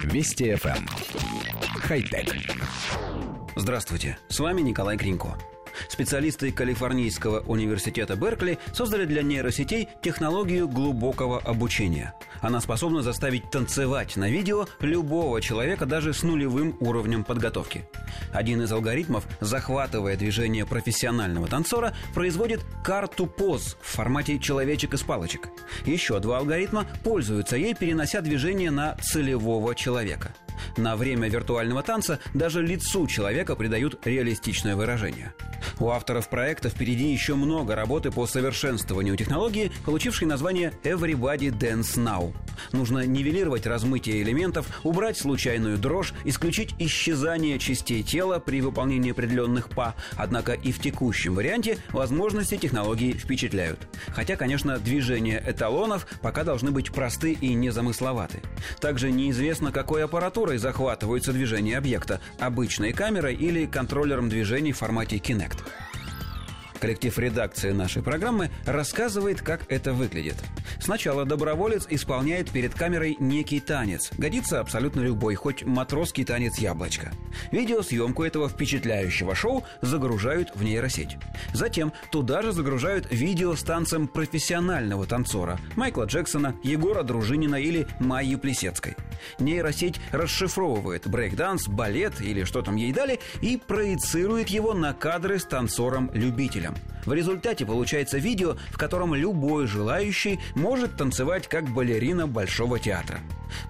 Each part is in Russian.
Вести FM. Эм. Хай-тек. Здравствуйте, с вами Николай Кринько. Специалисты Калифорнийского университета Беркли создали для нейросетей технологию глубокого обучения. Она способна заставить танцевать на видео любого человека даже с нулевым уровнем подготовки. Один из алгоритмов, захватывая движение профессионального танцора, производит карту поз в формате человечек из палочек. Еще два алгоритма пользуются ей, перенося движение на целевого человека. На время виртуального танца даже лицу человека придают реалистичное выражение. У авторов проекта впереди еще много работы по совершенствованию технологии, получившей название Everybody Dance Now. Нужно нивелировать размытие элементов, убрать случайную дрожь, исключить исчезание частей тела при выполнении определенных па. Однако и в текущем варианте возможности технологии впечатляют. Хотя, конечно, движения эталонов пока должны быть просты и незамысловаты. Также неизвестно, какой аппаратурой захватываются движения объекта – обычной камерой или контроллером движений в формате Kinect. Коллектив редакции нашей программы рассказывает, как это выглядит. Сначала доброволец исполняет перед камерой некий танец. Годится абсолютно любой, хоть матросский танец яблочко. Видеосъемку этого впечатляющего шоу загружают в нейросеть. Затем туда же загружают видео с танцем профессионального танцора Майкла Джексона, Егора Дружинина или Майи Плесецкой. Нейросеть расшифровывает брейкданс, балет или что там ей дали и проецирует его на кадры с танцором-любителем. В результате получается видео, в котором любой желающий может танцевать как балерина Большого театра.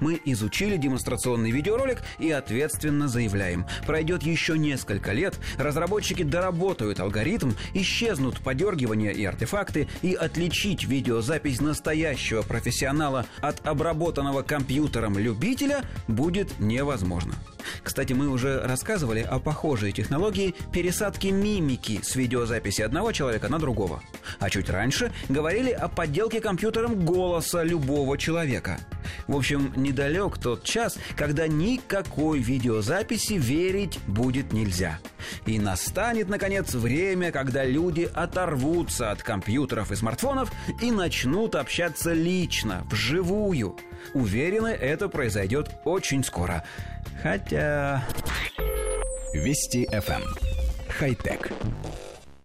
Мы изучили демонстрационный видеоролик и ответственно заявляем. Пройдет еще несколько лет, разработчики доработают алгоритм, исчезнут подергивания и артефакты, и отличить видеозапись настоящего профессионала от обработанного компьютером любителя будет невозможно. Кстати, мы уже рассказывали о похожей технологии пересадки мимики с видеозаписи одного человека на другого. А чуть раньше говорили о подделке компьютером голоса любого человека. В общем, недалек тот час, когда никакой видеозаписи верить будет нельзя. И настанет, наконец, время, когда люди оторвутся от компьютеров и смартфонов и начнут общаться лично, вживую. Уверены, это произойдет очень скоро. Хотя... Вести FM. Эм. Хай-тек.